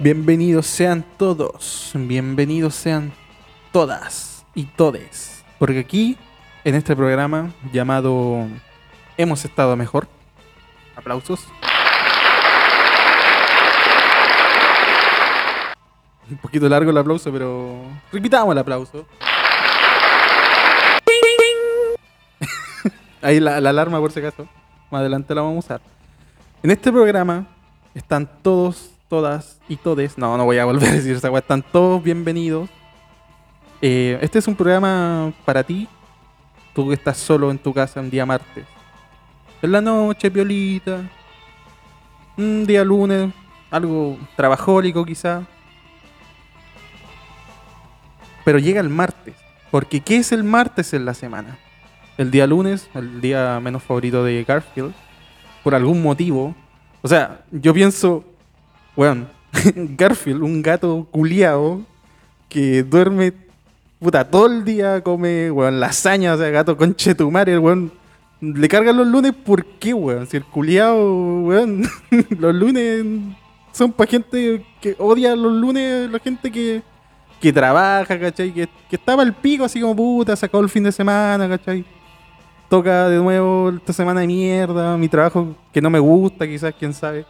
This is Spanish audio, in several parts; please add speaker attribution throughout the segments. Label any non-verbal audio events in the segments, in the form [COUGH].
Speaker 1: Bienvenidos sean todos, bienvenidos sean todas y todes. Porque aquí, en este programa llamado Hemos estado mejor. Aplausos. Un poquito largo el aplauso, pero repitamos el aplauso. [LAUGHS] Ahí la, la alarma por si acaso. Más adelante la vamos a usar. En este programa están todos, todas y todes. No, no voy a volver a decir esa. Están todos bienvenidos. Eh, este es un programa para ti. Tú que estás solo en tu casa un día martes. En la noche, piolita. Un día lunes. Algo trabajólico quizá. Pero llega el martes. Porque ¿qué es el martes en la semana? El día lunes, el día menos favorito de Garfield. Por algún motivo. O sea, yo pienso, weón, [LAUGHS] Garfield, un gato culiao que duerme puta todo el día, come, weón, lasaña, o sea, gato conchetumare, weón. Le cargan los lunes, ¿por qué, weón? Si el culiao, weón, [LAUGHS] los lunes son para gente que odia los lunes, la gente que, que trabaja, ¿cachai? Que, que estaba al pico, así como puta, sacó el fin de semana, ¿cachai? Toca de nuevo esta semana de mierda, mi trabajo que no me gusta, quizás, quién sabe.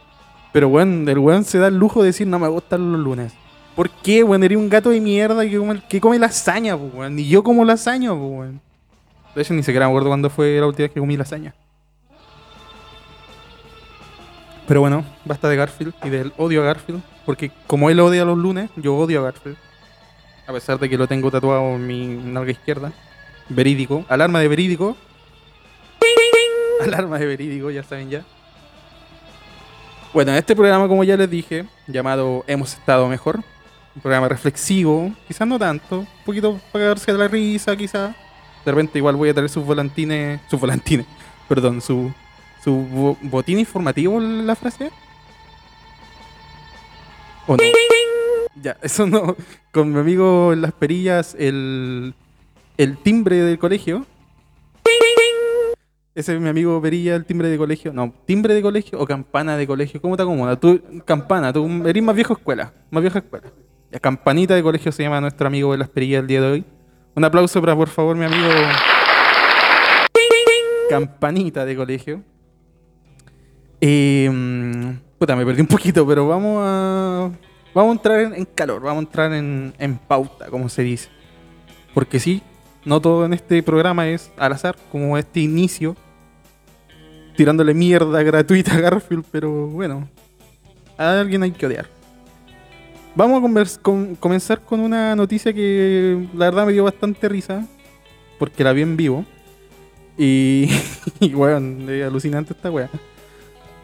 Speaker 1: Pero, weón, el weón se da el lujo de decir no me gustan los lunes. ¿Por qué, weón? Eres un gato de mierda que come, que come lasaña, weón. Ni yo como lasaña, weón. De hecho, ni siquiera me acuerdo cuándo fue la última vez que comí lasaña. Pero bueno, basta de Garfield y del odio a Garfield. Porque como él odia los lunes, yo odio a Garfield. A pesar de que lo tengo tatuado en mi nalga izquierda. Verídico. Alarma de verídico. Alarma de verídico, ya saben ya. Bueno, en este programa, como ya les dije, llamado Hemos estado mejor. Un programa reflexivo, quizás no tanto. Un poquito para de la risa, quizás. De repente igual voy a traer sus volantines. Sus volantines, [LAUGHS] perdón, su, su bo- botín informativo, la frase. ¿O no? Ya, eso no. Con mi amigo en las perillas, el, el timbre del colegio. Ese es mi amigo Perilla, el timbre de colegio. No, timbre de colegio o campana de colegio. ¿Cómo te acomoda? Tú, campana, tú eres más viejo escuela. Más vieja escuela. La campanita de colegio se llama nuestro amigo de las perillas el día de hoy. Un aplauso para, por favor, mi amigo. Campanita de colegio. Eh, puta, me perdí un poquito, pero vamos a. Vamos a entrar en, en calor, vamos a entrar en, en pauta, como se dice. Porque sí, no todo en este programa es al azar, como este inicio. Tirándole mierda gratuita a Garfield, pero bueno. A alguien hay que odiar. Vamos a comenzar con una noticia que la verdad me dio bastante risa. Porque la vi en vivo. Y, [LAUGHS] y weón, es alucinante esta weá.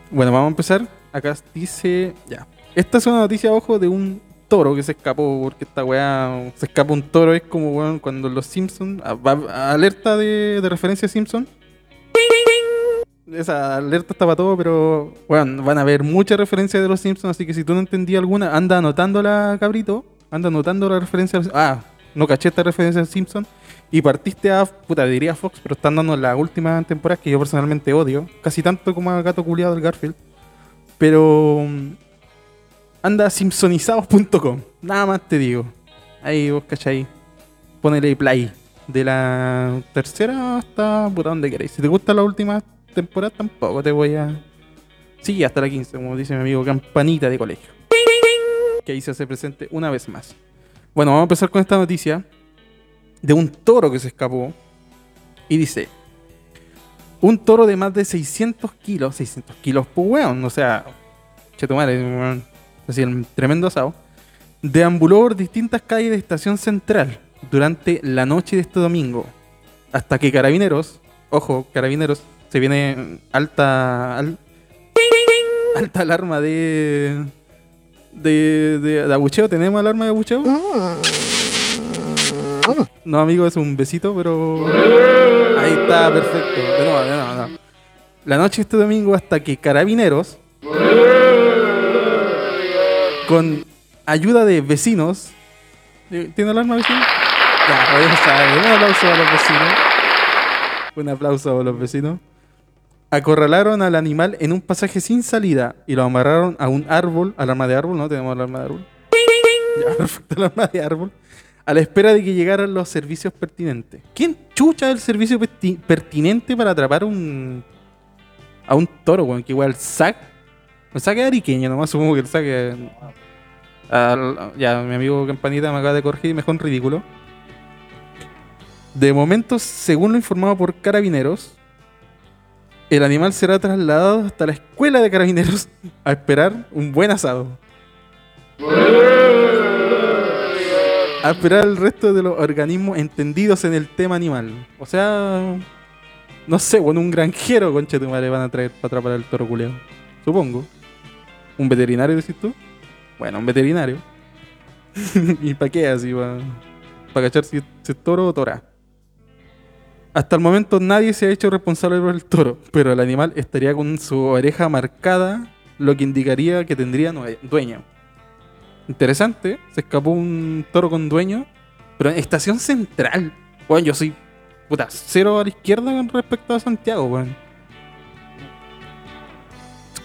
Speaker 1: Bueno, vamos a empezar. Acá dice. Ya. Esta es una noticia, ojo, de un toro que se escapó. Porque esta weá. Se escapa un toro. Es como, weón, cuando los Simpsons. alerta de, de referencia a Simpson. Esa alerta estaba todo, pero. Bueno, van a ver muchas referencias de los Simpsons. Así que si tú no entendías alguna, anda anotándola, cabrito. Anda anotando la referencia. Ah, no caché esta referencia a Simpson. Y partiste a. Puta, diría Fox, pero están dando las últimas temporadas que yo personalmente odio. Casi tanto como a Gato Culiado del Garfield. Pero. mm, Anda a simpsonizados.com. Nada más te digo. Ahí vos cachai. Ponele play. De la tercera hasta puta donde queréis. Si te gusta la última temporada, tampoco te voy a. Sí, hasta la 15, como dice mi amigo Campanita de colegio. Que ahí se hace presente una vez más. Bueno, vamos a empezar con esta noticia de un toro que se escapó. Y dice: Un toro de más de 600 kilos, 600 kilos, pues weón, o sea, chetumare, weón, así el tremendo asado, deambuló por distintas calles de Estación Central durante la noche de este domingo, hasta que Carabineros, ojo, Carabineros, se viene alta, al- alta alarma de, de, de, de abucheo, ¿tenemos alarma de abucheo? No, amigo, es un besito, pero. Ahí está, perfecto. De nuevo, de nuevo, de nuevo. La noche este domingo hasta que carabineros, con ayuda de vecinos. ¿Tiene alarma vecino? Ya, está. Un aplauso a los vecinos. Un aplauso a los vecinos. Acorralaron al animal en un pasaje sin salida y lo amarraron a un árbol, al arma de árbol, ¿no? Tenemos el arma de árbol. Ya, [LAUGHS] perfecto, el arma de árbol. A la espera de que llegaran los servicios pertinentes. ¿Quién chucha el servicio perti- pertinente para atrapar un. a un toro, weón? Que igual sac. El es ariqueño, nomás supongo que el es. al- ya, mi amigo Campanita me acaba de corregir y ridículo. De momento, según lo informado por carabineros, el animal será trasladado hasta la escuela de carabineros a esperar un buen asado. A esperar el resto de los organismos entendidos en el tema animal. O sea, no sé, bueno, un granjero, concha tu madre, van a traer para atrapar al toro culeo. Supongo. ¿Un veterinario, decís tú? Bueno, un veterinario. [LAUGHS] ¿Y para qué así? ¿Para cachar si, si es toro o tora? Hasta el momento nadie se ha hecho responsable por el toro, pero el animal estaría con su oreja marcada, lo que indicaría que tendría dueño. Interesante, se escapó un toro con dueño, pero en estación central. Bueno, yo soy puta cero a la izquierda con respecto a Santiago, weón.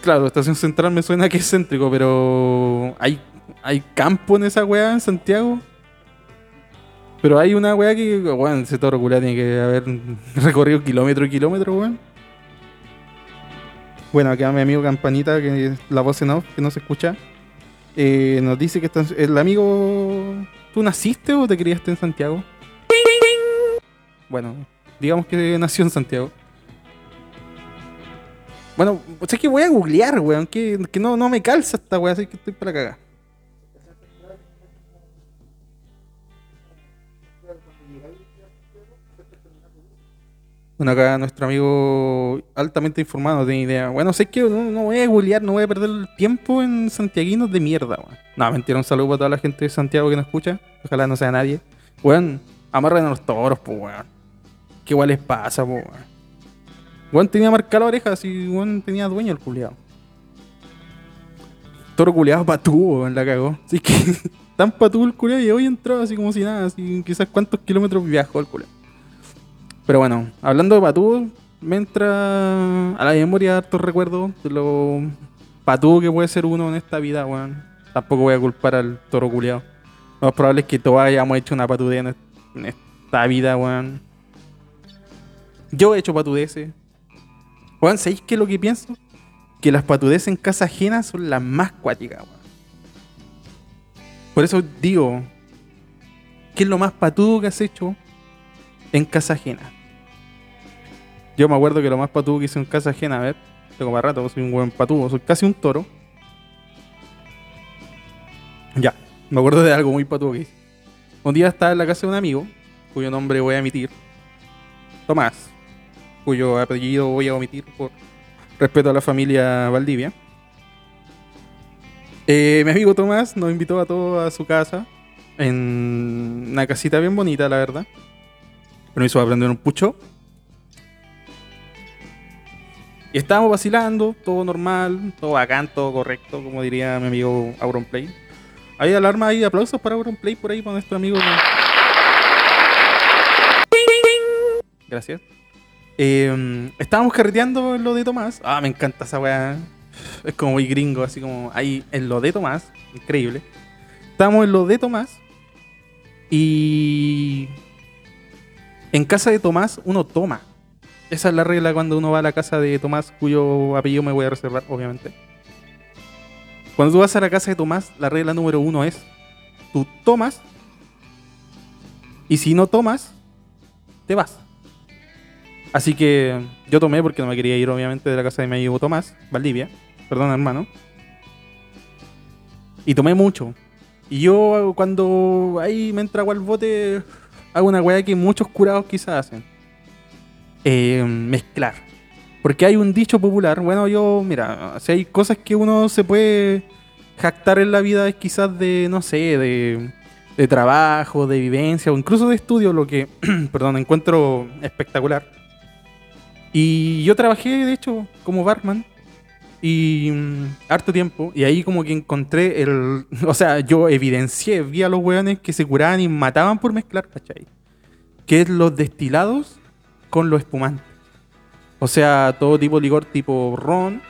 Speaker 1: Claro, estación central me suena que es céntrico, pero hay, hay campo en esa weá en Santiago. Pero hay una weá que, weón, ese toro culiao tiene que haber [LAUGHS] recorrido kilómetro y kilómetro, weón. Bueno, acá mi amigo Campanita, que la voz en off, que no se escucha, eh, nos dice que está- el amigo... ¿Tú naciste o te criaste en Santiago? Bueno, digamos que nació en Santiago. Bueno, o sea que voy a googlear, weón, que, que no, no me calza esta weá, así que estoy para cagar. Bueno, acá nuestro amigo altamente informado no tiene idea. Bueno, sé que no, voy a googlear, no voy a perder el tiempo en santiaguinos de mierda, weón. No, mentira, un saludo para toda la gente de Santiago que nos escucha. Ojalá no sea nadie. Weón, amarren a los toros, pues, weón. ¿Qué igual les pasa, pues, weón? Weón tenía marcada la oreja, así, weón tenía dueño el culiado. Toro culiado patúo, weón, la cagó. Así que, [LAUGHS] tan patúo el culiado y hoy entró así como si nada, así quizás cuántos kilómetros viajó el culiado. Pero bueno, hablando de patúo, me entra a la memoria hartos recuerdos de lo patúo que puede ser uno en esta vida, weón. Tampoco voy a culpar al toro culiado. Lo más probable es que todos hayamos hecho una patudez en esta vida, weón. Yo he hecho patudeces. Weón, ¿sabéis qué es lo que pienso? Que las patudeces en casa ajena son las más cuáticas, weón. Por eso digo, ¿qué es lo más patudo que has hecho en casa ajena? Yo me acuerdo que lo más patudo que hice en casa ajena, a ver, tengo para rato, soy un buen patudo, soy casi un toro. Ya, me acuerdo de algo muy patudo que hice. Un día estaba en la casa de un amigo, cuyo nombre voy a emitir, Tomás, cuyo apellido voy a omitir por respeto a la familia Valdivia. Eh, mi amigo Tomás nos invitó a todos a su casa, en una casita bien bonita, la verdad. Pero hizo aprender un pucho. Estábamos vacilando, todo normal, todo bacán, todo correcto, como diría mi amigo Auronplay. Hay alarma ahí, aplausos para Auronplay por ahí, para nuestro amigo. Gracias. Eh, estábamos carreteando en lo de Tomás. Ah, me encanta esa weá. Es como muy gringo, así como ahí en lo de Tomás. Increíble. Estábamos en lo de Tomás. Y en casa de Tomás uno toma. Esa es la regla cuando uno va a la casa de Tomás, cuyo apellido me voy a reservar, obviamente. Cuando tú vas a la casa de Tomás, la regla número uno es, tú tomas, y si no tomas, te vas. Así que yo tomé porque no me quería ir, obviamente, de la casa de mi amigo Tomás, Valdivia. Perdón, hermano. Y tomé mucho. Y yo cuando ahí me entra al bote, hago una weá que muchos curados quizás hacen. Eh, mezclar. Porque hay un dicho popular, bueno, yo, mira, si hay cosas que uno se puede jactar en la vida, es quizás de, no sé, de, trabajo, de vivencia o incluso de estudio, lo que, [CLEARS THROAT] perdón, encuentro espectacular. Y yo trabajé, de hecho, como barman y mm, harto tiempo. Y ahí como que encontré el... [LAUGHS] O sea, yo evidencié, vi a los weones que se curaban y mataban por mezclar, ¿cachai? Que es los destilados con los espumantes. O sea, todo tipo de licor tipo ron,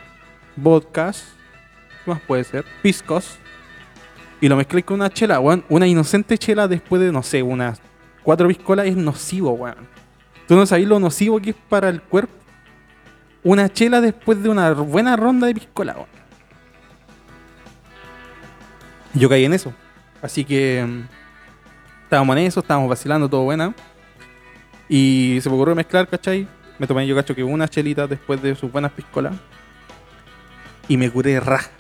Speaker 1: vodkas, ¿qué más puede ser? Piscos. Y lo mezcláis con una chela, weón. Una inocente chela después de, no sé, unas cuatro piscolas es nocivo, weón. Tú no sabes lo nocivo que es para el cuerpo. Una chela después de una buena ronda de piscola, weón. Yo caí en eso. Así que mm, estábamos en eso, estábamos vacilando, todo buena. Y se me ocurrió mezclar, ¿cachai? Me tomé yo cacho que una chelita después de sus buenas piscolas. Y me curé raja.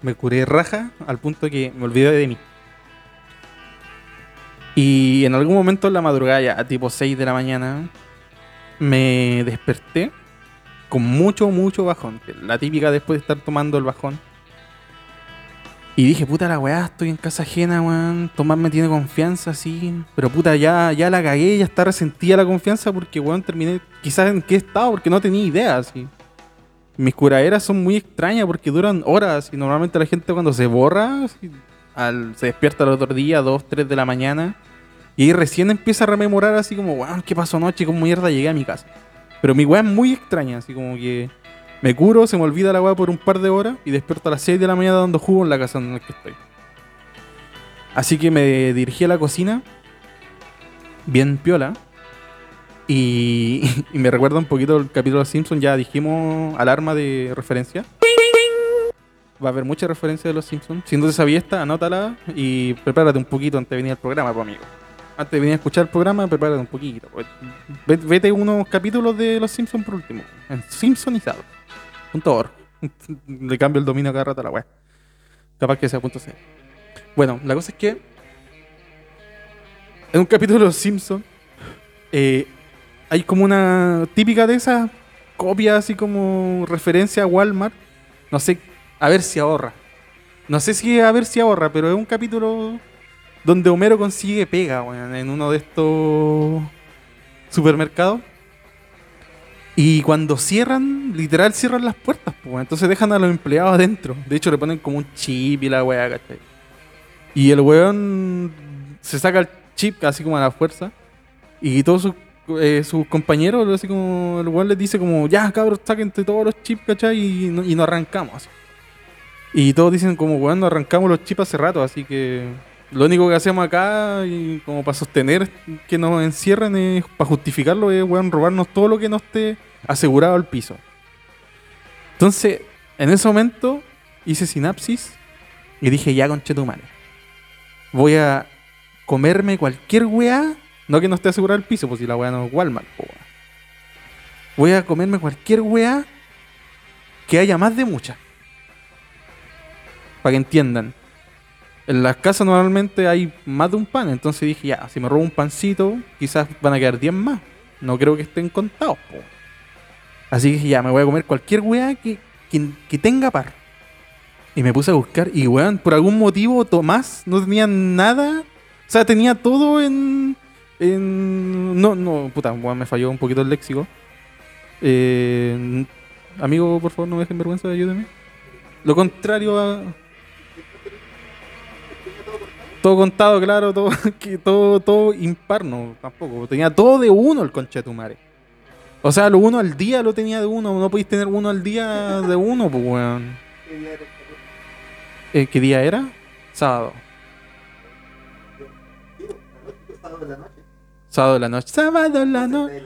Speaker 1: Me curé raja al punto que me olvidé de mí. Y en algún momento en la madrugada, ya a tipo 6 de la mañana, me desperté con mucho, mucho bajón. La típica después de estar tomando el bajón. Y dije, puta la weá, estoy en casa ajena, weón. Tomás me tiene confianza, sí. Pero puta, ya, ya la cagué, ya está resentida la confianza porque, weón, terminé quizás en qué estado, porque no tenía idea, así. Mis curaderas son muy extrañas porque duran horas y normalmente la gente cuando se borra, al, se despierta el otro día, 2, 3 de la mañana, y ahí recién empieza a rememorar así como, weón, ¿qué pasó anoche? ¿Cómo mierda llegué a mi casa? Pero mi weá es muy extraña, así como que me curo, se me olvida la weá por un par de horas y despierto a las 6 de la mañana dando jugo en la casa en la que estoy. Así que me dirigí a la cocina, bien piola, y, [LAUGHS] me recuerda un poquito el capítulo de Simpson, ya dijimos alarma de referencia. Va a haber mucha referencia de los Simpsons. Si no te sabías esta, anótala y prepárate un poquito antes de venir al programa, amigo. Antes de venir a escuchar el programa, prepárate un poquito. Ve- Vete unos capítulos de los Simpsons por último. En Simpsonizado. Punto org. [LAUGHS] Le cambio el dominio cada rato a la web. Capaz que sea punto C. Bueno, la cosa es que en un capítulo de Los Simpsons eh, hay como una típica de esas copias así como referencia a Walmart. No sé, a ver si ahorra. No sé si a ver si ahorra, pero es un capítulo donde Homero consigue pega, en uno de estos supermercados. Y cuando cierran, literal cierran las puertas, pues, entonces dejan a los empleados adentro. De hecho, le ponen como un chip y la weá, ¿cachai? Y el weón se saca el chip así como a la fuerza. Y todos sus, eh, compañeros, así como el weón les dice como, ya cabros, saquen todos los chips, ¿cachai? Y, no- y nos arrancamos. Y todos dicen como, weón, nos arrancamos los chips hace rato, así que lo único que hacemos acá, y como para sostener que nos encierren, es, para justificarlo, es, weón, robarnos todo lo que no esté asegurado al piso. Entonces, en ese momento, hice sinapsis y dije, ya, conchetumare. Voy a comerme cualquier weá, no que no esté asegurado al piso, pues si la weá no es Walmart, po, weá. Voy a comerme cualquier weá que haya más de muchas. Para que entiendan. En las casas normalmente hay más de un pan, entonces dije, ya, si me robo un pancito, quizás van a quedar 10 más. No creo que estén contados, po. Así que dije, ya, me voy a comer cualquier weá que, que, tenga par. Y me puse a buscar, y weón, por algún motivo Tomás no tenía nada. O sea, tenía todo en. en no, no, puta, weón, me falló un poquito el léxico. Eh, amigo, por favor, no me dejen vergüenza, ayúdeme. Lo contrario a. Todo contado, claro, todo, [LAUGHS] que todo, todo impar, no, tampoco. Tenía todo de uno el concha de tu madre. O sea, lo uno al día lo tenía de uno. No podéis tener uno al día de uno, pues, weón. Eh, ¿Qué día era? Sábado. Sábado de la noche. Sábado de la noche.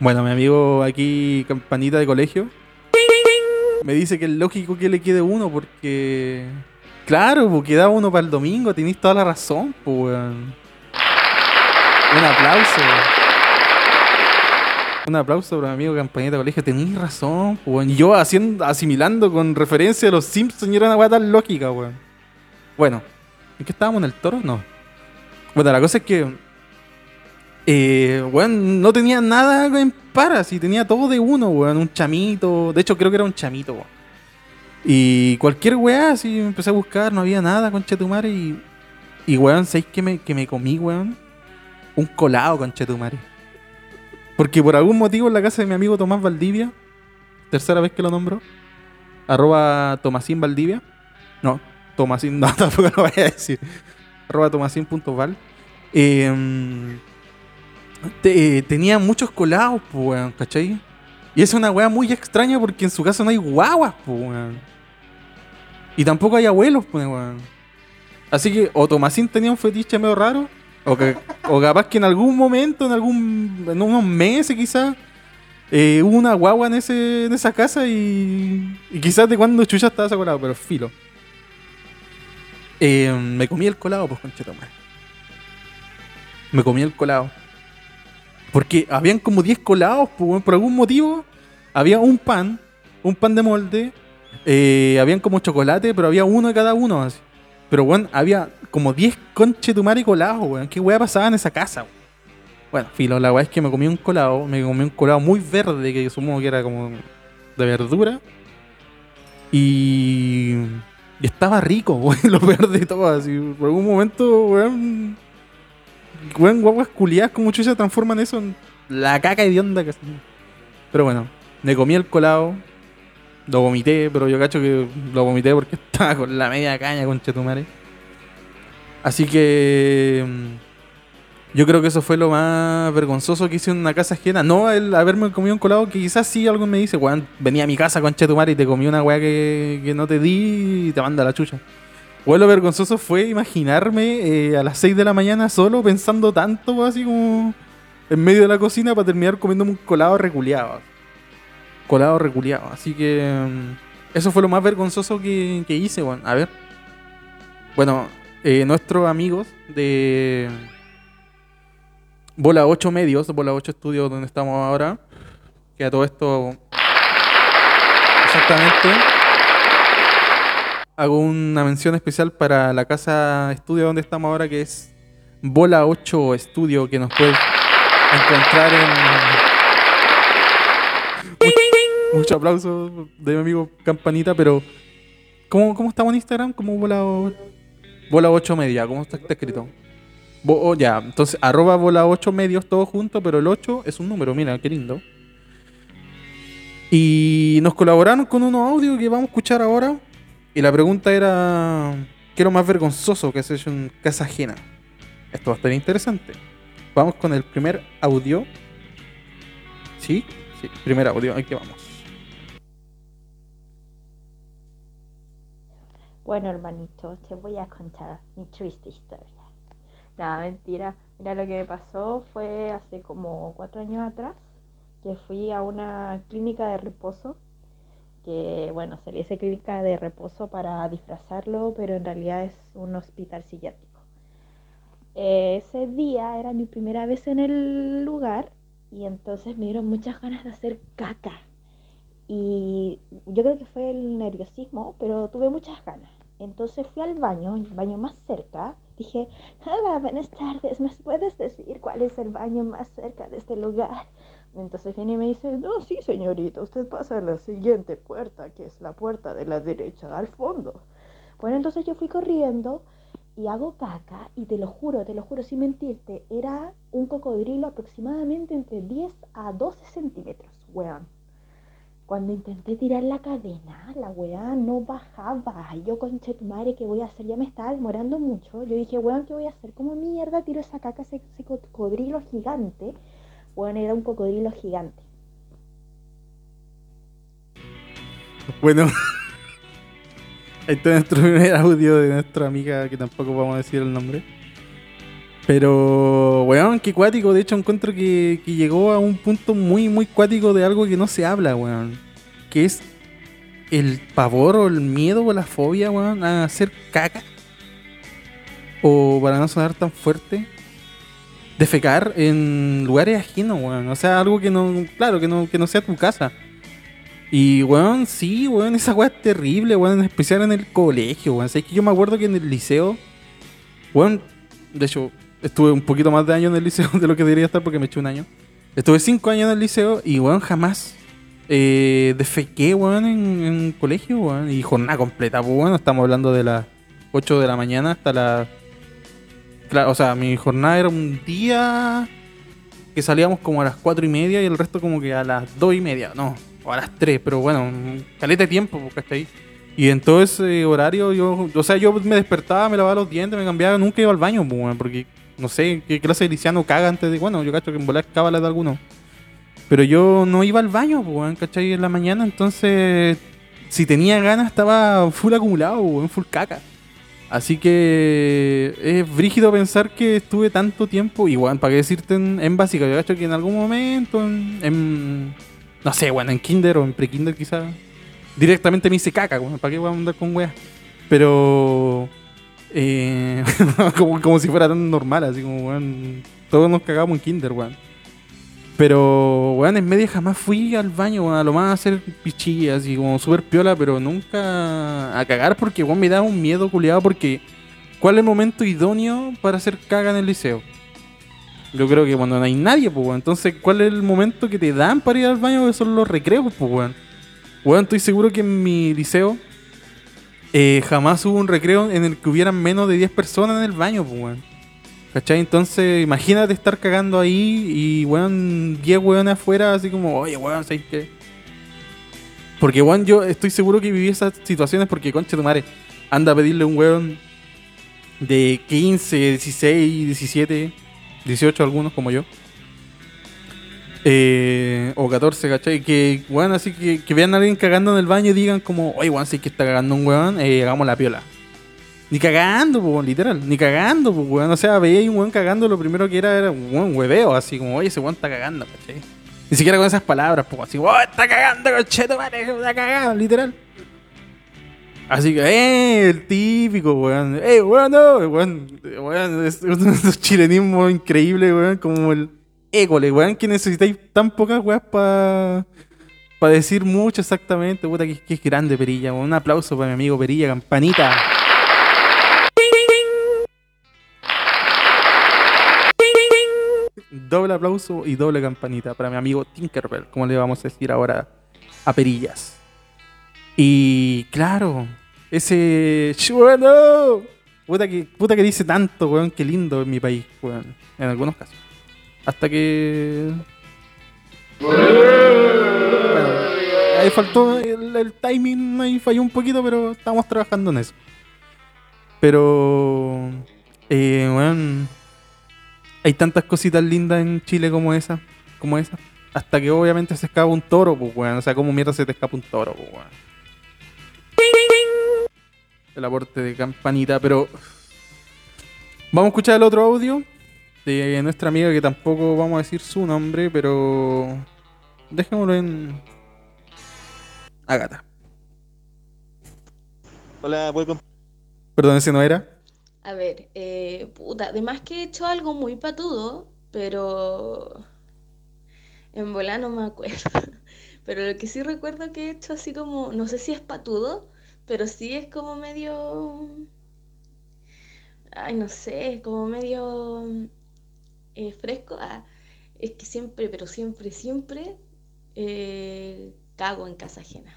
Speaker 1: Bueno, mi amigo aquí, campanita de colegio, me dice que es lógico que le quede uno porque. Claro, porque da uno para el domingo, tenéis toda la razón, pues, weón. Un aplauso. Un aplauso para mi amigo de colegio. Tenéis razón, pues, weón. Y Yo haciendo, asimilando con referencia a los Simpsons era una weá tan lógica, weón. Bueno, ¿en qué estábamos en el toro? No. Bueno, la cosa es que. Eh, weón, no tenía nada en paras y tenía todo de uno, weón. Un chamito. De hecho, creo que era un chamito, weón. Y cualquier weá, así empecé a buscar, no había nada, concha tu madre. Y, y weón, ¿sabéis que me, que me comí, weón? Un colado, concha tu madre. Porque por algún motivo en la casa de mi amigo Tomás Valdivia, tercera vez que lo nombro, arroba Tomasín Valdivia. No, Tomasín, [LAUGHS] no, tampoco lo voy a decir. Arroba tomasín.val. Eh, te- tenía muchos colados, pues, weón, ¿cachai? Y es una weá muy extraña porque en su casa no hay guaguas, pues, weón. Y tampoco hay abuelos, pues, weón. Así que o Tomasín tenía un fetiche medio raro, o, que, o capaz que en algún momento, en algún en unos meses quizás, eh, hubo una guagua en, ese, en esa casa y, y quizás de cuando Chucha estaba colado, pero filo. Eh, me comí el colado, pues, conchetomar. Me comí el colado. Porque habían como 10 colados, pues, por algún motivo. Había un pan, un pan de molde. eh, habían como chocolate, pero había uno de cada uno. Así. Pero, bueno, había como 10 conchetumare colados, weón. ¿Qué weá pasaba en esa casa, weón? Bueno, filo, la weá es que me comí un colado. Me comí un colado muy verde, que supongo que era como de verdura. Y. Y estaba rico, [LAUGHS] weón, lo verde y todo. Así. Por algún momento, weón. Weón, guaguas culiadas como chucha transforman eso en la caca hedionda que. Pero bueno, me comí el colado. Lo vomité, pero yo cacho que lo vomité porque [LAUGHS] estaba con la media caña con Chetumare. Así que. mm, Yo creo que eso fue lo más vergonzoso que hice en una casa ajena. No el haberme comido un colado, que quizás sí algo me dice, weón, venía a mi casa con Chetumare y te comí una weá que, que no te di y te manda la chucha. Weón, lo vergonzoso fue imaginarme eh, a las 6 de la mañana solo pensando tanto, así como en medio de la cocina para terminar comiéndome un colado reculeado. Colado reculeado. Así que mm, eso fue lo más vergonzoso que, hice, weón. A ver. Bueno, eh, nuestros amigos de Bola 8 Medios, Bola 8 Estudios, donde estamos ahora, que a todo esto exactamente hago una mención especial para la casa estudio donde estamos ahora, que es Bola 8 Estudio, que nos puedes encontrar en... Mucho, mucho aplauso de mi amigo Campanita, pero ¿cómo, cómo estamos en Instagram? ¿Cómo Bola, bola 8 Media? ¿Cómo está, está escrito? Bo- oh, ya, entonces arroba bola 8 medios todo junto, pero el 8 es un número, mira, qué lindo. Y nos colaboraron con unos audios que vamos a escuchar ahora. Y la pregunta era, ¿qué es lo más vergonzoso que has hecho en casa ajena? Esto va a estar interesante. Vamos con el primer audio. ¿Sí? Sí, primer audio, aquí vamos.
Speaker 2: Bueno, hermanito, te voy a contar mi triste historia. Nada, mentira. Mira, lo que me pasó fue hace como cuatro años atrás, que fui a una clínica de reposo, que bueno, se le dice clínica de reposo para disfrazarlo, pero en realidad es un hospital psiquiátrico. Eh, ese día era mi primera vez en el lugar y entonces me dieron muchas ganas de hacer caca. Y yo creo que fue el nerviosismo, pero tuve muchas ganas. Entonces fui al baño, el baño más cerca. Dije, hola, buenas tardes, ¿me puedes decir cuál es el baño más cerca de este lugar? Entonces viene y me dice, no, sí, señorita, usted pasa a la siguiente puerta, que es la puerta de la derecha, al fondo. Bueno, entonces yo fui corriendo y hago caca y te lo juro, te lo juro, sin mentirte, era un cocodrilo aproximadamente entre 10 a 12 centímetros, weón. Cuando intenté tirar la cadena, la weá no bajaba. Yo, conche tu madre, ¿qué voy a hacer? Ya me estaba demorando mucho. Yo dije, weón, ¿qué voy a hacer? ¿Cómo mierda tiro esa caca, ese, ese cocodrilo gigante? Weón, era un cocodrilo gigante.
Speaker 1: Bueno, [LAUGHS] ahí está nuestro primer audio de nuestra amiga, que tampoco vamos a decir el nombre. Pero, weón, qué cuático. De hecho, encuentro que, que llegó a un punto muy, muy cuático de algo que no se habla, weón. Que es el pavor o el miedo o la fobia, weón, a hacer caca. O para no sonar tan fuerte, defecar en lugares ajenos, weón. O sea, algo que no, claro, que no, que no sea tu casa. Y, weón, sí, weón, esa weá es terrible, weón, en especial en el colegio, weón. Sabes que yo me acuerdo que en el liceo, weón, de hecho, estuve un poquito más de años en el liceo [LAUGHS] de lo que debería estar porque me eché un año. Estuve cinco años en el liceo y, weón, jamás eh, defequé, weón, en, en colegio, weón. Y jornada completa, pues, weón, estamos hablando de las 8 de la mañana hasta las... Claro, o sea, mi jornada era un día que salíamos como a las 4 y media y el resto como que a las 2 y media, no, o a las 3, pero bueno, caleta de tiempo, pues, ¿cachai? Y en todo ese horario yo, o sea, yo me despertaba, me lavaba los dientes, me cambiaba, nunca iba al baño, pues, porque no sé qué clase de lisiano caga antes de. Bueno, yo cacho que en volar cábala de alguno. Pero yo no iba al baño, weón, ¿cachai? En la mañana, entonces. Si tenía ganas, estaba full acumulado, weón, full caca. Así que es brígido pensar que estuve tanto tiempo, igual, para qué decirte en, básica, yo cacho que en algún momento, en, no sé, bueno, en kinder o en pre-kinder quizás, directamente me hice caca, ¿para qué voy a andar con weas? Pero eh, [LAUGHS] como, si fuera tan normal, así como, weón. Todos nos cagamos en Kinder, weón. Pero, weón, en media jamás fui al baño, weón, a lo más a hacer pichillas y como súper piola, pero nunca a cagar porque, weón, me da un miedo culiado porque ¿cuál es el momento idóneo para hacer caga en el liceo? Yo creo que cuando no hay nadie, pues, weón. Entonces, ¿cuál es el momento que te dan para ir al baño? Que son los recreos, pues, weón. Weón, estoy seguro que en mi liceo eh, jamás hubo un recreo en el que hubieran menos de 10 personas en el baño, pues, weón. ¿Cachai? Entonces, imagínate estar cagando ahí y, weón, 10 weones afuera, así como, oye, weón, ¿sabes qué? Porque, weón, yo estoy seguro que viví esas situaciones porque, concha tu madre, anda a pedirle un weón de 15, 16, 17, 18 algunos como yo eh, o 14, ¿cachai? Que, weón, así que, que vean a alguien cagando en el baño y digan como, oye, weón, si que está cagando un weón, eh, hagamos la piola. Ni cagando, pues, literal, ni cagando, pues, weón. O sea, veía un weón cagando, lo primero que era era un weón hueveo, así como, oye, ese weón está cagando, ¿cachai? Ni siquiera con esas palabras, pues, así, oh, está cagando, cocheto, madre, está cagando, literal. Así que, eh, el típico, weón. Eh, weón, no, weón, weón, es un chilenismo increíble, weón, como el école, weón, que necesitáis tan pocas weas para pa decir mucho exactamente. Puta, que, es grande Perilla. Un aplauso para mi amigo Perilla, campanita. Doble aplauso y doble campanita para mi amigo Tinkerbell, como le vamos a decir ahora a Perillas. Y claro, ese. ¡Bueno! Puta que, puta que dice tanto, weón, qué lindo en mi país, weón, en algunos casos. Hasta que. Bueno, ahí faltó el, timing, ahí falló un poquito, pero estamos trabajando en eso. Pero. Eh, bueno, hay tantas cositas lindas en Chile como esa. Como esa. Hasta que obviamente se escapa un toro, pues, weón. O sea, como mierda se te escapa un toro, pues, weón. El aporte de campanita, pero. Vamos a escuchar el otro audio de nuestra amiga que tampoco vamos a decir su nombre, pero dejémoslo en Agata.
Speaker 3: Hola, welcome.
Speaker 1: Perdón, ese no era.
Speaker 2: A ver, eh, puta, además que he hecho algo muy patudo, pero en bola no me acuerdo. [LAUGHS] Pero lo que sí recuerdo que he hecho así como, no sé si es patudo, pero sí es como medio, ay, no sé, como medio eh, fresco, ah, es que siempre, pero siempre, siempre eh, cago en casa ajena.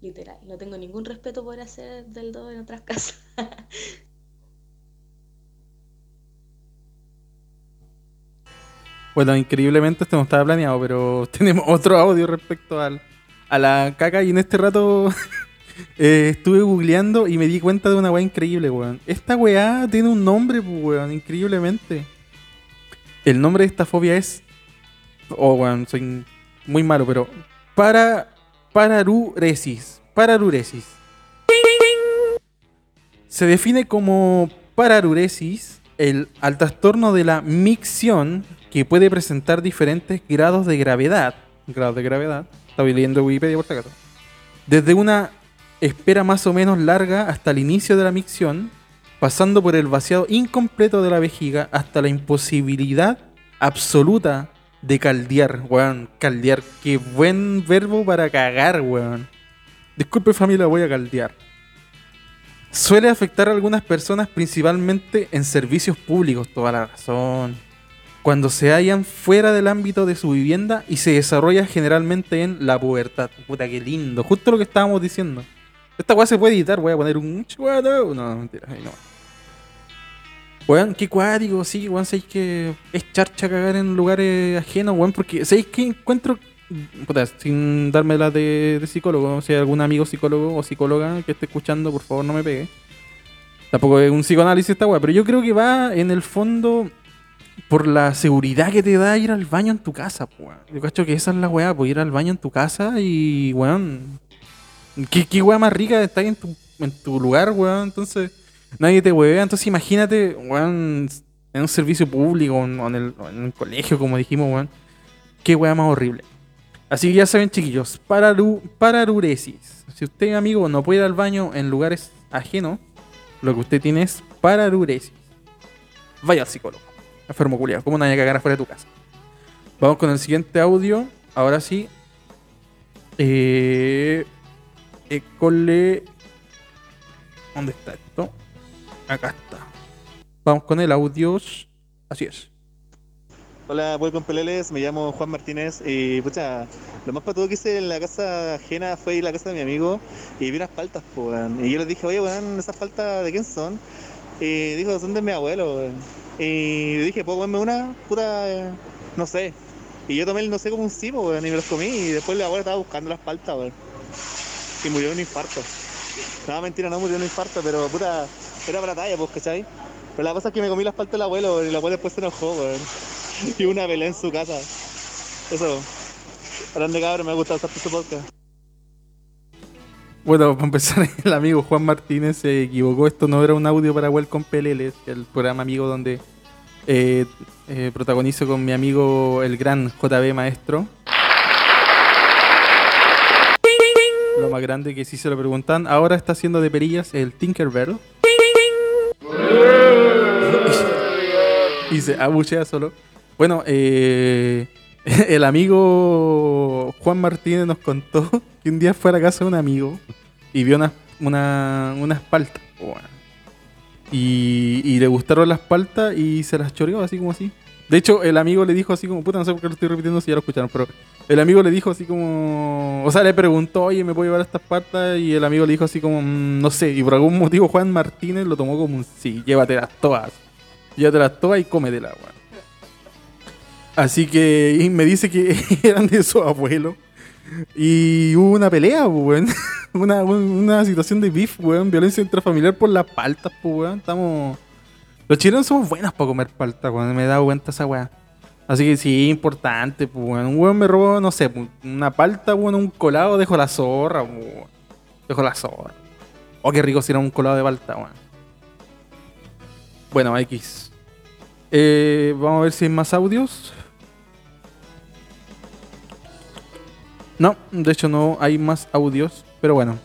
Speaker 2: Literal. No tengo ningún respeto por hacer del do en otras [LAUGHS] casas.
Speaker 1: Bueno, increíblemente esto no estaba planeado, pero [LAUGHS] tenemos otro audio respecto al, a la caca y en este rato [LAUGHS] eh, estuve googleando y me di cuenta de una weá increíble, weón. Esta weá tiene un nombre, pues, weón, increíblemente. El nombre de esta fobia es. Oh, bueno, soy muy malo, pero. Para. Pararuresis. Pararuresis. Se define como pararuresis el, al trastorno de la micción que puede presentar diferentes grados de gravedad. Grados de gravedad. Estaba leyendo Wikipedia por acaso. Desde una espera más o menos larga hasta el inicio de la micción, pasando por el vaciado incompleto de la vejiga hasta la imposibilidad absoluta de caldear, weón. Caldear, qué buen verbo para cagar, weón. Disculpe familia, voy a caldear. Suele afectar a algunas personas principalmente en servicios públicos, toda la razón. Cuando se hallan fuera del ámbito de su vivienda y se desarrolla generalmente en la pubertad. Puta, qué lindo. Justo lo que estábamos diciendo. Esta weá se puede editar, voy a poner un... No, mentira, ahí no. Weón, qué cuático, sí, weón, sabéis que es charcha cagar en lugares ajenos, weón, porque sabéis que encuentro, puta, sin darme la de, psicólogo, si hay algún amigo psicólogo o psicóloga que esté escuchando, por favor no me pegue. Tampoco es un psicoanálisis esta weá, pero yo creo que va en el fondo por la seguridad que te da ir al baño en tu casa, weón. Yo cacho que esa es la weá, pues ir al baño en tu casa y, weón. ¿Qué, qué weá más rica estar en tu, en tu lugar, weón? Entonces, nadie te huevea. Entonces, imagínate, weón, en un servicio público en, en el, en un colegio, como dijimos, weón. Qué weá más horrible. Así que ya saben, chiquillos, pararu, pararuresis. Si usted, amigo, no puede ir al baño en lugares ajenos, lo que usted tiene es pararuresis. Vaya al psicólogo. Enfermo culiado. ¿Cómo nadie cagar afuera de tu casa? Vamos con el siguiente audio. Ahora sí. Eh, école. ¿Dónde está esto? Acá. Vamos con el audio. Así es.
Speaker 3: Hola, Welcome Peleles, me llamo Juan Martínez y pucha, lo más patudo que hice en la casa ajena fue ir a la casa de mi amigo y vi unas paltas, pues. Y yo les dije, oye, weón, ¿esas paltas de quién son? Y dijo, son de mi abuelo, weón. Y dije, ¿puedo comerme una? Puta, eh, no sé. Y yo tomé el no sé como un pues, weón, y me los comí y después la abuela estaba buscando las paltas, weón. Y murió de un infarto. No, mentira, no murió de un infarto, pero puta, era para talla, pues, ¿cachai? Pero la cosa es que me comí las paltas del abuelo, y la abuela después se enojó, weón. [LAUGHS] y una pelea en su casa. Eso. Grande cabrón, me ha gustado hacer su podcast.
Speaker 1: Bueno, para empezar, [LAUGHS] el amigo Juan Martínez se equivocó. Esto no era un audio para Welcome PLL, el programa amigo donde eh, eh, protagonizo con mi amigo el gran JB Maestro. Lo más grande que sí se lo preguntan. Ahora está haciendo de perillas el Tinkerbell. Y se abuchea solo. Bueno, eh, [LAUGHS] el amigo Juan Martínez nos contó [LAUGHS] que un día fue a la casa de un amigo y vio unas una, unas paltas. Y, y le gustaron las paltas y se las choreó así como así. De hecho, el amigo le dijo así como, puta, no sé por qué lo estoy repitiendo si ya lo escucharon, pero el amigo le dijo así como, o sea, le preguntó, oye, ¿me puedo llevar estas paltas? Y el amigo le dijo así como, "Mm, no sé, y por algún motivo Juan Martínez lo tomó como un sí, llévatelas todas. Llévatelas todas y cómetelas, weón. Así que me dice que [LAUGHS] eran de su abuelo. Y hubo una pelea, weón. [LAUGHS] Una, un- una situación de beef, weón. Violencia intrafamiliar por las paltas, pues, weón. Estamos. Los chilenos somos buenos para comer paltas, weón. Me he dado cuenta esa weá. Así que sí, importante, pues, weón. Un weón me robó, no sé, una palta, weón, un colado, dejo la zorra, weón. Dejo la zorra. Oh, qué rico si era un colado de palta, weón. Bueno, X. Eh, vamos a ver si hay más audios. No, de hecho no hay más audios, pero bueno.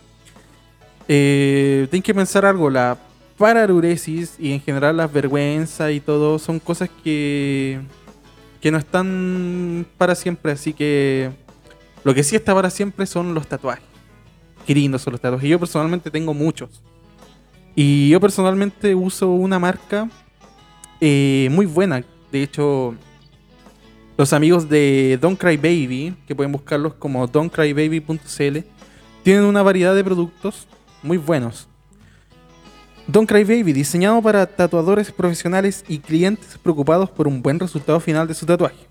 Speaker 1: Eh, Tienes que pensar algo, la pararuresis y en general las vergüenzas y todo son cosas que, que no están para siempre, así que lo que sí está para siempre son los tatuajes. Qué lindos son los tatuajes. Yo personalmente tengo muchos. Y yo personalmente uso una marca eh, muy buena. De hecho, los amigos de Don't Cry Baby, que pueden buscarlos como don'tcrybaby.cl, tienen una variedad de productos muy buenos. Don't Cry Baby, diseñado para tatuadores profesionales y clientes preocupados por un buen resultado final de su tatuaje.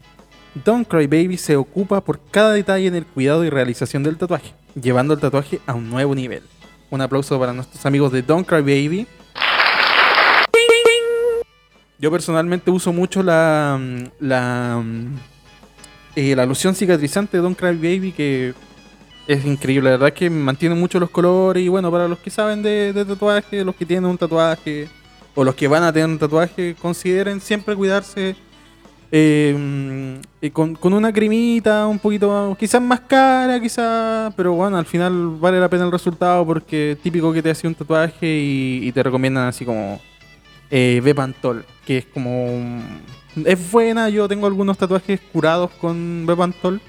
Speaker 1: Don't Cry Baby se ocupa por cada detalle en el cuidado y realización del tatuaje, llevando el tatuaje a un nuevo nivel. Un aplauso para nuestros amigos de Don't Cry Baby. Yo personalmente uso mucho la la, eh, la loción cicatrizante de Don't Cry Baby que es increíble, la verdad es que mantiene mucho los colores y bueno, para los que saben de, de tatuaje, los que tienen un tatuaje o los que van a tener un tatuaje, consideren siempre cuidarse eh, con, con una cremita un poquito, quizás más cara, quizás, pero bueno, al final vale la pena el resultado porque típico que te hace un tatuaje y, te recomiendan así como eh, Bepantol, que es como... Es buena, yo tengo algunos tatuajes curados con Bepantol,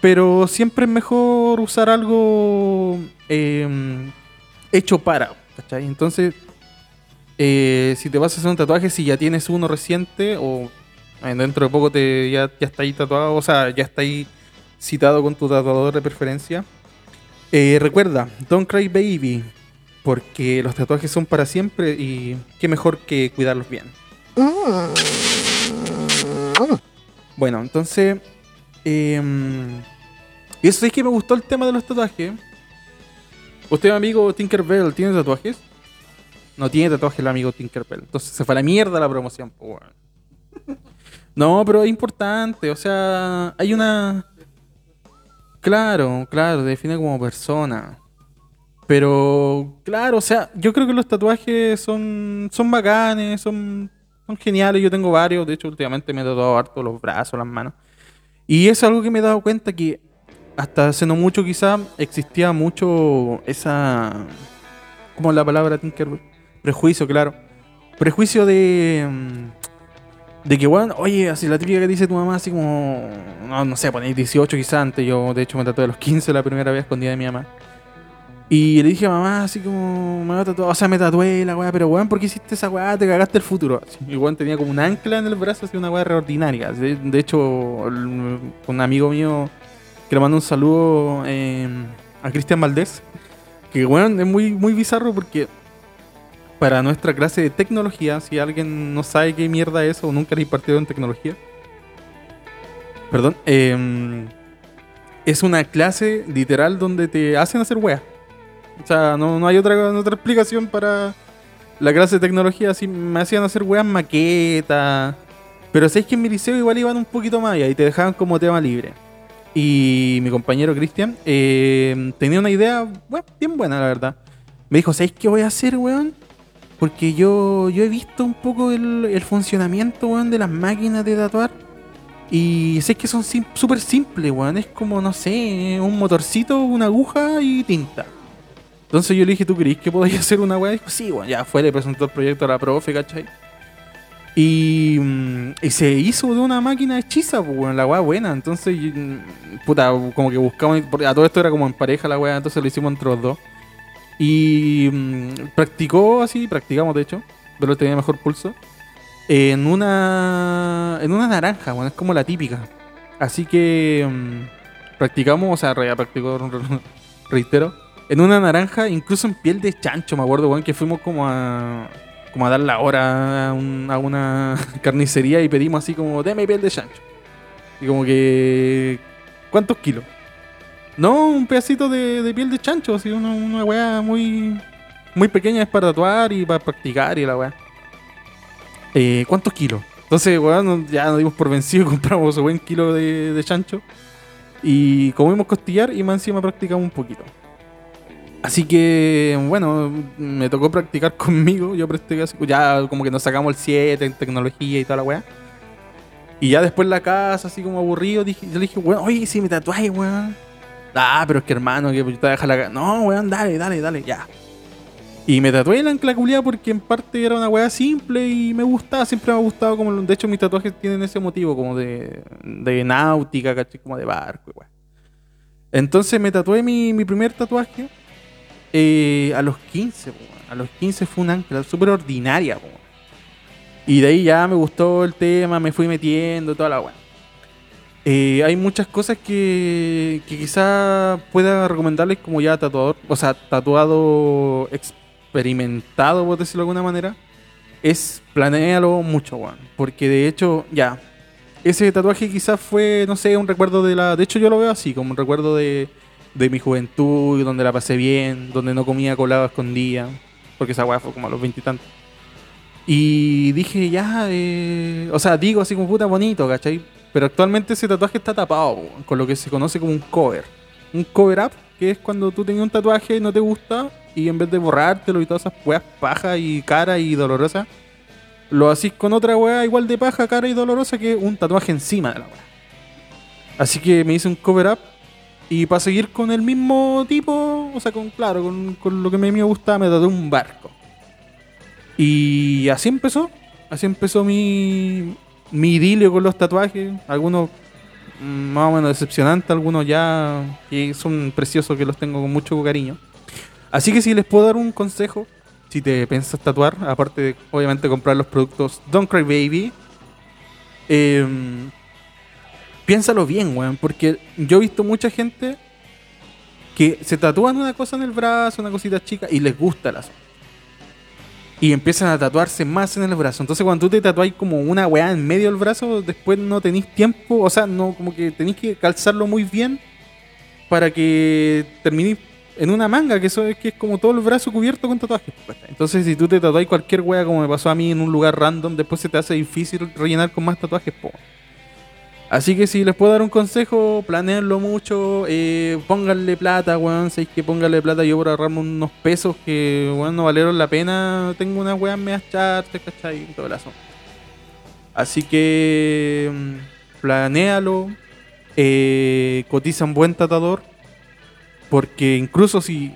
Speaker 1: pero siempre es mejor usar algo eh, hecho para, ¿cachai? Entonces, eh, si te vas a hacer un tatuaje, si ya tienes uno reciente o dentro de poco te, ya, ya está ahí tatuado, o sea, ya está ahí citado con tu tatuador de preferencia, eh, recuerda, Don't Cry Baby, porque los tatuajes son para siempre y qué mejor que cuidarlos bien. Bueno, entonces. em, eso es que me gustó el tema de los tatuajes. ¿Usted, amigo Tinkerbell, tiene tatuajes? No tiene tatuajes el amigo Tinkerbell. Entonces se fue a la mierda la promoción. No, pero es importante, o sea, hay una... Claro, claro, define como persona. Pero, claro, o sea, yo creo que los tatuajes son, son bacanes, son, son geniales. Yo tengo varios, de hecho, últimamente me he tatuado harto los brazos, las manos. Y es algo que me he dado cuenta que hasta hace no mucho quizá existía mucho esa... ¿Cómo es la palabra, Tinker? Prejuicio, claro. Prejuicio de... De que, bueno, oye, así la típica que dice tu mamá, así como... No, no sé, ponéis 18 quizá antes. Yo, de hecho, me tatué a los 15 la primera vez escondida de mi mamá. Y le dije a mamá, así como, me tatuar, o sea, me tatué la weá, pero weón, ¿por qué hiciste esa weá? Te cagaste el futuro. Y weón tenía como un ancla en el brazo, así una weá reordinaria. De, de hecho, un amigo mío que le mando un saludo eh, a Cristian Valdés, que weón, es muy, muy bizarro porque para nuestra clase de tecnología, si alguien no sabe qué mierda es o nunca le impartido en tecnología, perdón, eh, es una clase literal donde te hacen hacer weá. O sea, no, no hay otra, otra explicación para la clase de tecnología. Me hacían hacer weas maquetas. Pero sabéis que en mi liceo igual iban un poquito más allá y te dejaban como tema libre. Y mi compañero Cristian eh, tenía una idea bueno, bien buena, la verdad. Me dijo, ¿sabéis qué voy a hacer, weón? Porque yo, yo he visto un poco el, funcionamiento, weón, de las máquinas de tatuar. Y sé que son sim- súper simples, weón. Es como, no sé, un motorcito, una aguja y tinta. Entonces yo le dije, ¿tú crees que podías [LAUGHS] hacer una weá? Sí, bueno, ya fue, le presentó el proyecto a la profe, ¿cachai? Y, mm, y se hizo de una máquina hechiza, pues, weón, la weá buena. Entonces, mm, puta, como que buscamos, a todo esto era como en pareja la weá, entonces lo hicimos entre los dos. Y mm, practicó así, practicamos de hecho, pero tenía mejor pulso. En una, en una naranja, bueno, es como la típica. Así que mm, practicamos, o sea, practicó, [LAUGHS] reitero, en una naranja, incluso en piel de chancho, me acuerdo, weón, que fuimos como a, como a dar la hora a una [LAUGHS] carnicería y pedimos así como, deme piel de chancho. Y como que, ¿cuántos kilos? No, un pedacito de, piel de chancho, así, una, una weá muy, muy pequeña es para tatuar y para practicar y la weá. Eh, ¿Cuántos kilos? Entonces, weón, ya nos dimos por vencido y [LAUGHS] compramos un buen kilo de, de chancho. Y comimos costillar y más encima practicamos un poquito. Así que, bueno, me tocó practicar [LAUGHS] conmigo. Yo así, ya como que nos sacamos el 7 en tecnología y toda la weá. Y ya después en la casa, así como aburrido, dije, yo le dije, weón, oye, si me tatuáis, weón. Ah, pero es que hermano, que te deja la ca-". No, weón, dale, dale, dale, ya. Y me tatué la ancla culiá porque en parte era una weá simple y me gustaba, siempre me ha gustado como de hecho mis tatuajes tienen ese motivo como de, de náutica, ¿cachai? Como de barco, weá. Entonces me tatué mi, mi primer tatuaje eh, a los 15, po, weón. a los 15 fue una ancla súper ordinaria, weón. Y de ahí ya me gustó el tema, me fui metiendo, toda la weá. Eh, hay muchas cosas que, que quizá pueda recomendarles como ya tatuador, o sea, tatuado experimentado, por decirlo de alguna manera, es planealo mucho. Porque de hecho, ya, ese tatuaje quizás fue, no sé, un recuerdo de la... De hecho yo lo veo así, como un recuerdo de, de mi juventud, donde la pasé bien, donde no comía colado a escondida, porque esa weá fue como a los veintitantos. Y dije, ya, eh, o sea, digo así como puta bonito, ¿cachai? Pero actualmente ese tatuaje está tapado con lo que se conoce como un cover. Un cover up, que es cuando tú tenías un tatuaje y no te gusta, y en vez de borrártelo y todas esas weas paja y cara y dolorosa, lo hacís con otra wea igual de paja, cara y dolorosa que un tatuaje encima de la wea. Así que me hice un cover up y para seguir con el mismo tipo, o sea, con claro, con, con lo que a mí me gustaba, me tatué un barco. Y así empezó. Así empezó mi, mi idilio con los tatuajes. Algunos mm, más o menos decepcionantes, algunos ya que son preciosos, que los tengo con mucho cariño. Así que si les puedo dar un consejo, si te piensas tatuar, aparte de obviamente comprar los productos Don't Cry Baby, em, piénsalo bien, weón, porque yo he visto mucha gente que se tatúan una cosa en el brazo, una cosita chica, y les gusta la y empiezan a tatuarse más en el brazo. Entonces cuando tú te tatuáis como una weá en medio del brazo, después no tenéis tiempo, o sea, no como que tenéis que calzarlo muy bien para que terminéis en una manga, que eso es que es como todo el brazo cubierto con tatuajes. Entonces, si tú te tatuáis cualquier wea, como me pasó a mí en un lugar random, después se te hace difícil rellenar con más tatuajes, po. Así que si les puedo dar un consejo, planeenlo mucho, eh, pónganle plata, weón. Si que pónganle plata, yo por ahorrarme unos pesos que, weón, no valieron la pena. Tengo unas weas medias chartes, ¿cachai? Todo el asunto. Así que, mm, planéalo, eh, cotiza un buen tatuador, porque incluso si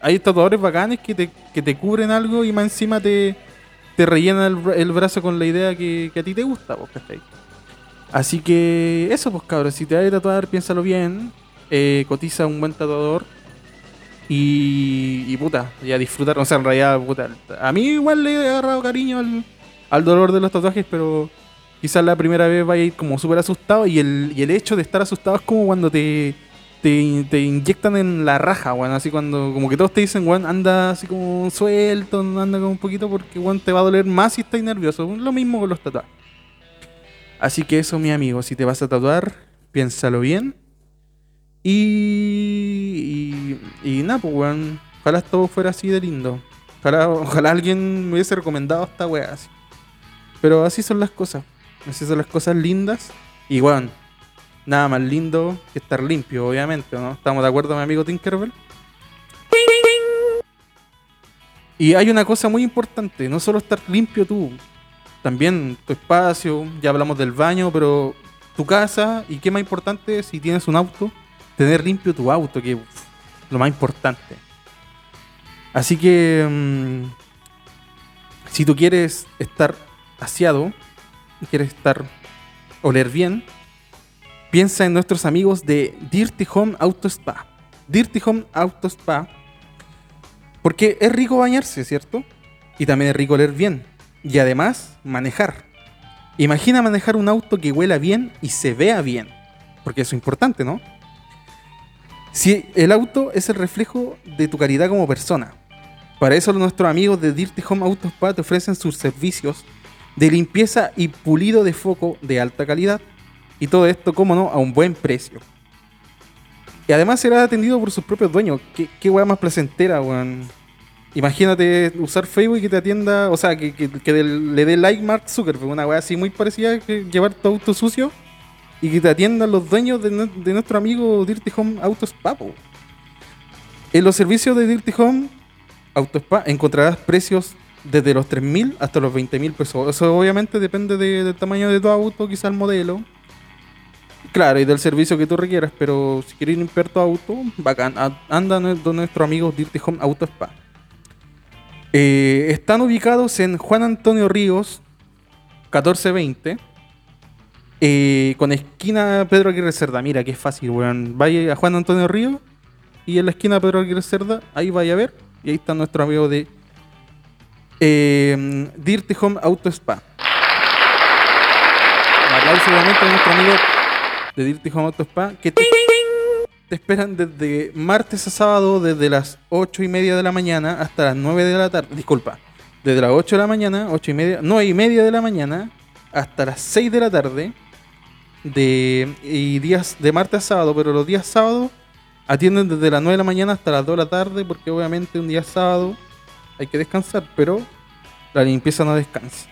Speaker 1: hay tatuadores bacanes que te, que te cubren algo y más encima te, te rellenan el, bra- el brazo con la idea que, a ti te gusta, pues, ¿cachai? Así que eso, pues cabros, si te vas a tatuar, piénsalo bien, eh, cotiza un buen tatuador y, y puta, y a disfrutar, o sea, en realidad, puta, a mí igual le he agarrado cariño al, al dolor de los tatuajes, pero quizás la primera vez vaya a ir como súper asustado y el, y el hecho de estar asustado es como cuando te, te, te inyectan en la raja, weón, así cuando como que todos te dicen, weón, anda así como suelto, anda como un poquito porque, weón, te va a doler más si estás nervioso, lo mismo con los tatuajes. Así que eso, mi amigo, si te vas a tatuar, piénsalo bien. Y, y, y nada, pues, weón. Ojalá todo fuera así de lindo. Ojalá, ojalá alguien me hubiese recomendado esta weá. Pero así son las cosas. Así son las cosas lindas. Y weón, nada más lindo que estar limpio, obviamente, ¿no? ¿Estamos de acuerdo, mi amigo Tinkerbell? Y hay una cosa muy importante, no solo estar limpio tú, también tu espacio, ya hablamos del baño, pero tu casa y qué más importante si tienes un auto, tener limpio tu auto, que es lo más importante. Así que mm, si tú quieres estar aseado, quieres estar oler bien, piensa en nuestros amigos de Dirty Home Auto Spa. Dirty Home Auto Spa, porque es rico bañarse, ¿cierto? Y también es rico oler bien. Y además, manejar. Imagina manejar un auto que huela bien y se vea bien. Porque eso es importante, ¿no? Si el auto es el reflejo de tu calidad como persona. Para eso nuestros amigos de Dirty Home Auto Spa te ofrecen sus servicios de limpieza y pulido de foco de alta calidad. Y todo esto, como no, a un buen precio. Y además será atendido por sus propios dueños. Qué, qué weá más placentera, weón. Imagínate usar Facebook y que te atienda, o sea, que, le dé like Mark Zuckerberg, una weá así muy parecida que llevar tu auto sucio y que te atiendan los dueños de, nue- de nuestro amigo Dirty Home Auto Spa. En los servicios de Dirty Home Auto Spa encontrarás precios desde los 3.000 hasta los 20.000 pesos. Eso obviamente depende de- del tamaño de tu auto, quizá el modelo. Claro, y del servicio que tú requieras, pero si quieres limpiar tu auto, bacán, anda donde nuestro amigo Dirty Home Auto Spa. Eh, están ubicados en Juan Antonio Ríos, 1420, eh, con esquina Pedro Aguirre Cerda. Mira, que fácil, weón. Vaya a Juan Antonio Ríos y en la esquina Pedro Aguirre Cerda, ahí vaya a ver. Y ahí está nuestro amigo de eh, Dirty Home Auto Spa. Un aplauso obviamente a nuestro amigo de Dirty Home Auto Spa te esperan desde martes a sábado desde las 8 y media de la mañana hasta las 9 de la tarde. Disculpa, desde las 8 de la mañana, 8 y media, 9 y media de la mañana hasta las 6 de la tarde de y días de martes a sábado, pero los días sábados atienden desde las 9 de la mañana hasta las 2 de la tarde porque obviamente un día sábado hay que descansar, pero la limpieza no descansa.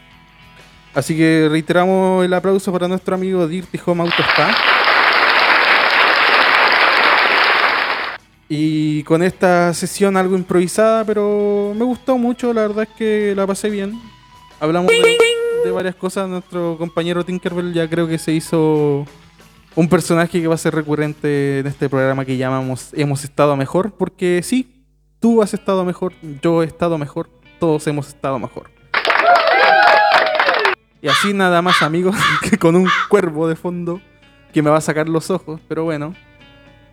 Speaker 1: Así que reiteramos el aplauso para nuestro amigo Dirty Home Auto Spa. Y con esta sesión algo improvisada, pero me gustó mucho, la verdad es que la pasé bien. Hablamos de, de varias cosas, nuestro compañero Tinkerbell ya creo que se hizo un personaje que va a ser recurrente en este programa que llamamos Hemos estado mejor, porque sí, tú has estado mejor, yo he estado mejor, todos hemos estado mejor. Y así nada más amigos, [LAUGHS] que con un cuervo de fondo que me va a sacar los ojos, pero bueno.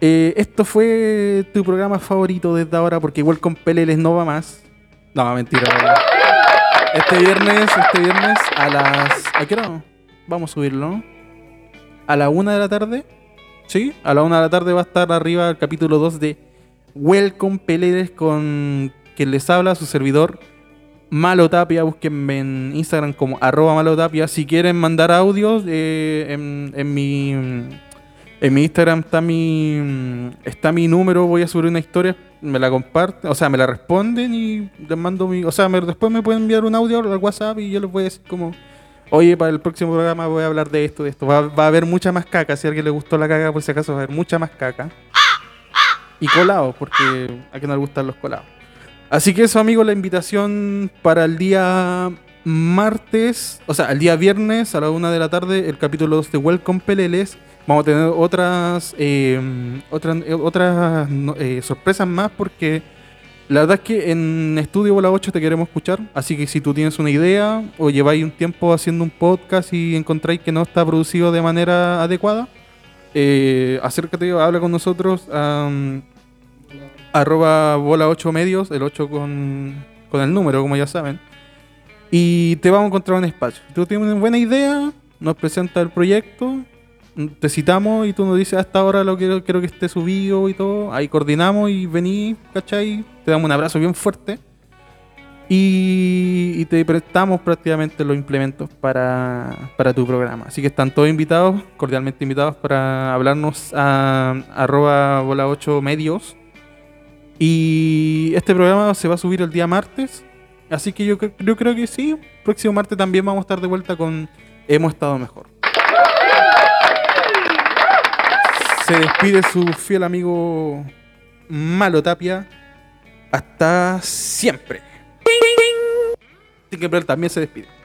Speaker 1: Eh, esto fue tu programa favorito desde ahora, porque igual con Peleles no va más. No, mentira. Este viernes, este viernes a las... ¿A qué hora? Vamos a subirlo, ¿no? A la una de la tarde. Sí, a la una de la tarde va a estar arriba el capítulo 2 de Welcome Peleles con quien les habla, su servidor Malo Tapia. Búsquenme en Instagram como arroba Malo Tapia. Si quieren mandar audios eh, en, en mi En mi Instagram está mi está mi número, voy a subir una historia, me la comparten, o sea, me la responden y les mando mi, o sea, después me pueden enviar un audio al WhatsApp y yo les voy a decir como, oye, para el próximo programa voy a hablar de esto, de esto. Va, va a haber mucha más caca, si a alguien le gustó la caca, por si acaso va a haber mucha más caca. Y colados, porque a quien no le gustan los colados. Así que eso, amigos, la invitación para el día martes, o sea, el día viernes a la una de la tarde, el capítulo 2 de Welcome Peleles. Vamos a tener otras eh, otras, eh, otras no- eh, sorpresas más porque la verdad es que en Estudio Bola 8 te queremos escuchar. Así que si tú tienes una idea o lleváis un tiempo haciendo un podcast y encontráis que no está producido de manera adecuada, eh, acércate, habla con nosotros. am, arroba bola 8 medios, el 8 con, con el número, como ya saben. Y te vamos a encontrar un espacio. Si tú tienes una buena idea, nos presenta el proyecto, te citamos y tú nos dices hasta ahora lo quiero, quiero que esté subido y todo. Ahí coordinamos y venís, ¿cachai? Te damos un abrazo bien fuerte. Y, y te prestamos prácticamente los implementos para, para tu programa. Así que están todos invitados, cordialmente invitados para hablarnos a arroba bola 8 medios. Y este programa se va a subir el día martes. Así que yo, yo creo que sí. Próximo martes también vamos a estar de vuelta con Hemos estado mejor. Se despide su fiel amigo Malo Tapia. Hasta siempre. Tinkerbell también se despide.